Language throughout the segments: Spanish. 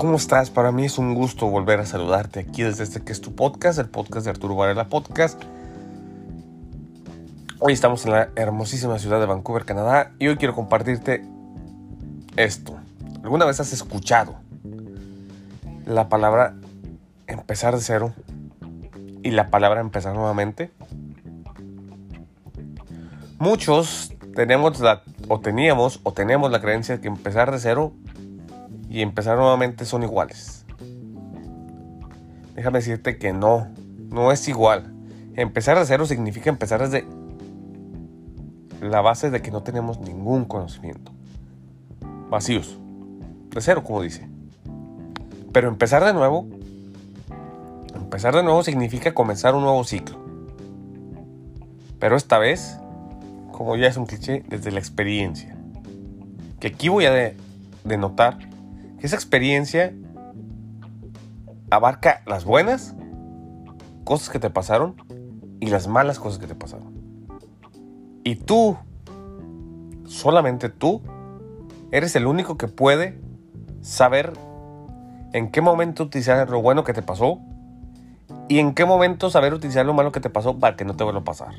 ¿Cómo estás? Para mí es un gusto volver a saludarte aquí desde este que es tu podcast, el podcast de Arturo Varela Podcast. Hoy estamos en la hermosísima ciudad de Vancouver, Canadá, y hoy quiero compartirte esto. ¿Alguna vez has escuchado la palabra empezar de cero y la palabra empezar nuevamente? Muchos tenemos la, o teníamos o tenemos la creencia de que empezar de cero y empezar nuevamente son iguales. Déjame decirte que no, no es igual. Empezar de cero significa empezar desde la base de que no tenemos ningún conocimiento. Vacíos. De cero, como dice. Pero empezar de nuevo, empezar de nuevo significa comenzar un nuevo ciclo. Pero esta vez, como ya es un cliché, desde la experiencia. Que aquí voy a denotar esa experiencia abarca las buenas cosas que te pasaron y las malas cosas que te pasaron. Y tú, solamente tú, eres el único que puede saber en qué momento utilizar lo bueno que te pasó y en qué momento saber utilizar lo malo que te pasó para que no te vuelva a pasar.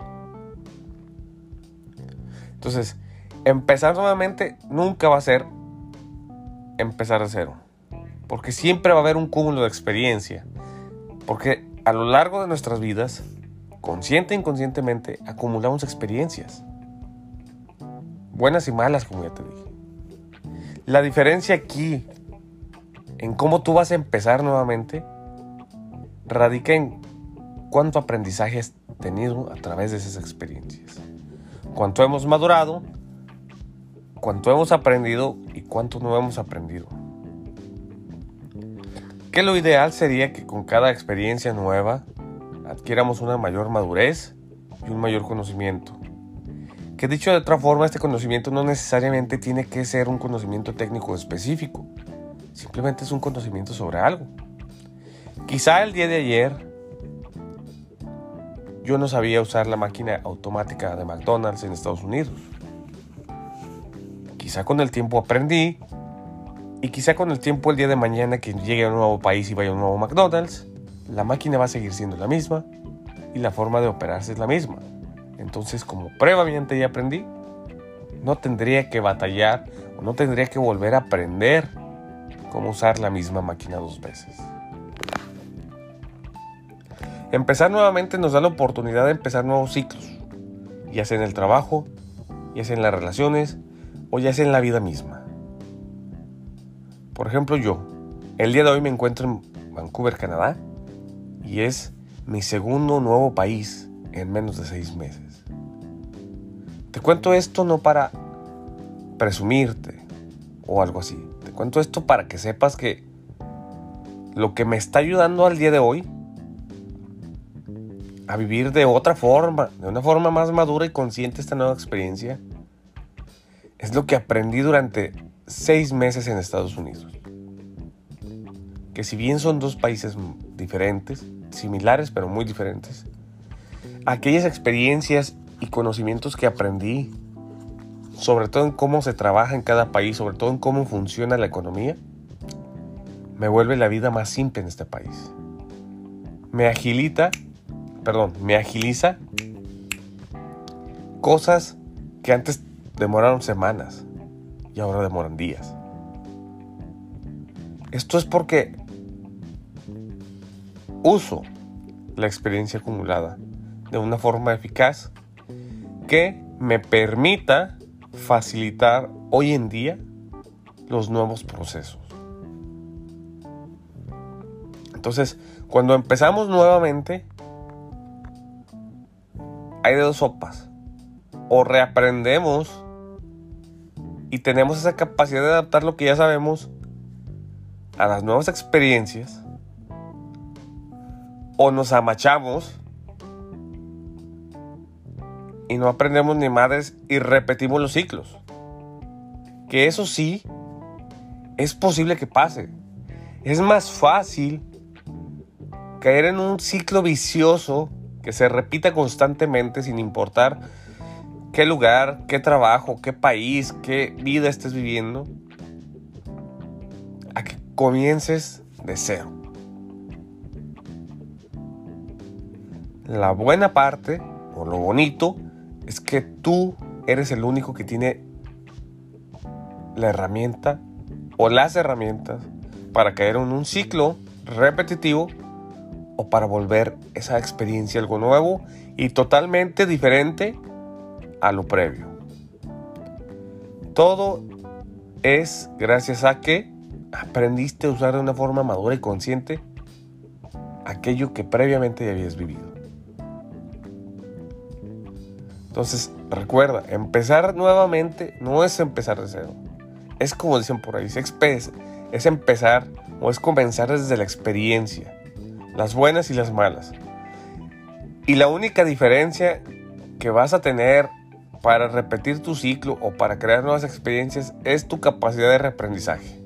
Entonces, empezar nuevamente nunca va a ser empezar de cero. Porque siempre va a haber un cúmulo de experiencia. Porque a lo largo de nuestras vidas, consciente e inconscientemente, acumulamos experiencias. Buenas y malas, como ya te dije. La diferencia aquí, en cómo tú vas a empezar nuevamente, radica en cuánto aprendizaje has tenido a través de esas experiencias. Cuánto hemos madurado cuánto hemos aprendido y cuánto no hemos aprendido. Que lo ideal sería que con cada experiencia nueva adquiramos una mayor madurez y un mayor conocimiento. Que dicho de otra forma, este conocimiento no necesariamente tiene que ser un conocimiento técnico específico. Simplemente es un conocimiento sobre algo. Quizá el día de ayer yo no sabía usar la máquina automática de McDonald's en Estados Unidos. Quizá con el tiempo aprendí y quizá con el tiempo el día de mañana que llegue a un nuevo país y vaya a un nuevo McDonald's, la máquina va a seguir siendo la misma y la forma de operarse es la misma. Entonces, como previamente ya aprendí, no tendría que batallar o no tendría que volver a aprender cómo usar la misma máquina dos veces. Empezar nuevamente nos da la oportunidad de empezar nuevos ciclos, ya sea en el trabajo, ya sea en las relaciones, o ya sea en la vida misma. Por ejemplo, yo, el día de hoy me encuentro en Vancouver, Canadá, y es mi segundo nuevo país en menos de seis meses. Te cuento esto no para presumirte o algo así. Te cuento esto para que sepas que lo que me está ayudando al día de hoy a vivir de otra forma, de una forma más madura y consciente esta nueva experiencia, es lo que aprendí durante seis meses en Estados Unidos. Que si bien son dos países diferentes, similares pero muy diferentes, aquellas experiencias y conocimientos que aprendí, sobre todo en cómo se trabaja en cada país, sobre todo en cómo funciona la economía, me vuelve la vida más simple en este país. Me agilita, perdón, me agiliza cosas que antes demoraron semanas y ahora demoran días. Esto es porque uso la experiencia acumulada de una forma eficaz que me permita facilitar hoy en día los nuevos procesos. Entonces, cuando empezamos nuevamente, hay de dos sopas. O reaprendemos y tenemos esa capacidad de adaptar lo que ya sabemos a las nuevas experiencias, o nos amachamos y no aprendemos ni madres y repetimos los ciclos. Que eso sí, es posible que pase. Es más fácil caer en un ciclo vicioso que se repita constantemente sin importar qué lugar, qué trabajo, qué país, qué vida estés viviendo, a que comiences de cero. La buena parte, o lo bonito, es que tú eres el único que tiene la herramienta o las herramientas para caer en un ciclo repetitivo o para volver esa experiencia algo nuevo y totalmente diferente a lo previo. Todo es gracias a que aprendiste a usar de una forma madura y consciente aquello que previamente ya habías vivido. Entonces, recuerda, empezar nuevamente no es empezar de cero. Es como dicen por ahí, es, empezar o es comenzar desde la experiencia, las buenas y las malas. Y la única diferencia que vas a tener para repetir tu ciclo o para crear nuevas experiencias es tu capacidad de reaprendizaje.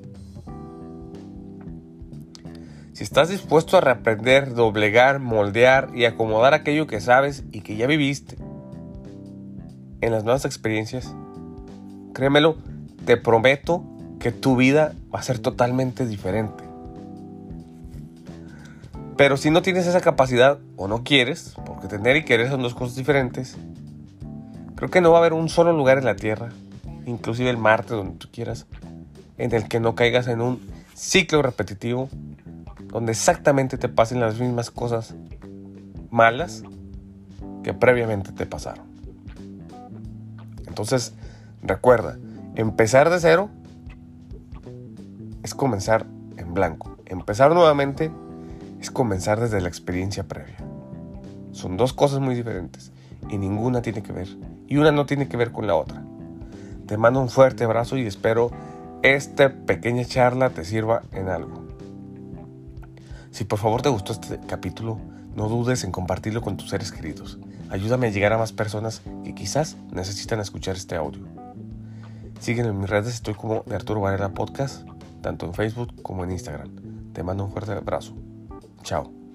Si estás dispuesto a reaprender, doblegar, moldear y acomodar aquello que sabes y que ya viviste, en las nuevas experiencias, créemelo, te prometo que tu vida va a ser totalmente diferente. Pero si no tienes esa capacidad o no quieres, porque tener y querer son dos cosas diferentes, creo que no va a haber un solo lugar en la Tierra, inclusive el Marte, donde tú quieras, en el que no caigas en un ciclo repetitivo donde exactamente te pasen las mismas cosas malas que previamente te pasaron. Entonces, recuerda, empezar de cero es comenzar en blanco. Empezar nuevamente es comenzar desde la experiencia previa. Son dos cosas muy diferentes y ninguna tiene que ver. Y una no tiene que ver con la otra. Te mando un fuerte abrazo y espero esta pequeña charla te sirva en algo. Si por favor te gustó este capítulo, no dudes en compartirlo con tus seres queridos. Ayúdame a llegar a más personas que quizás necesitan escuchar este audio. Sígueme en mis redes, estoy como de Arturo Varela Podcast, tanto en Facebook como en Instagram. Te mando un fuerte abrazo. Chao.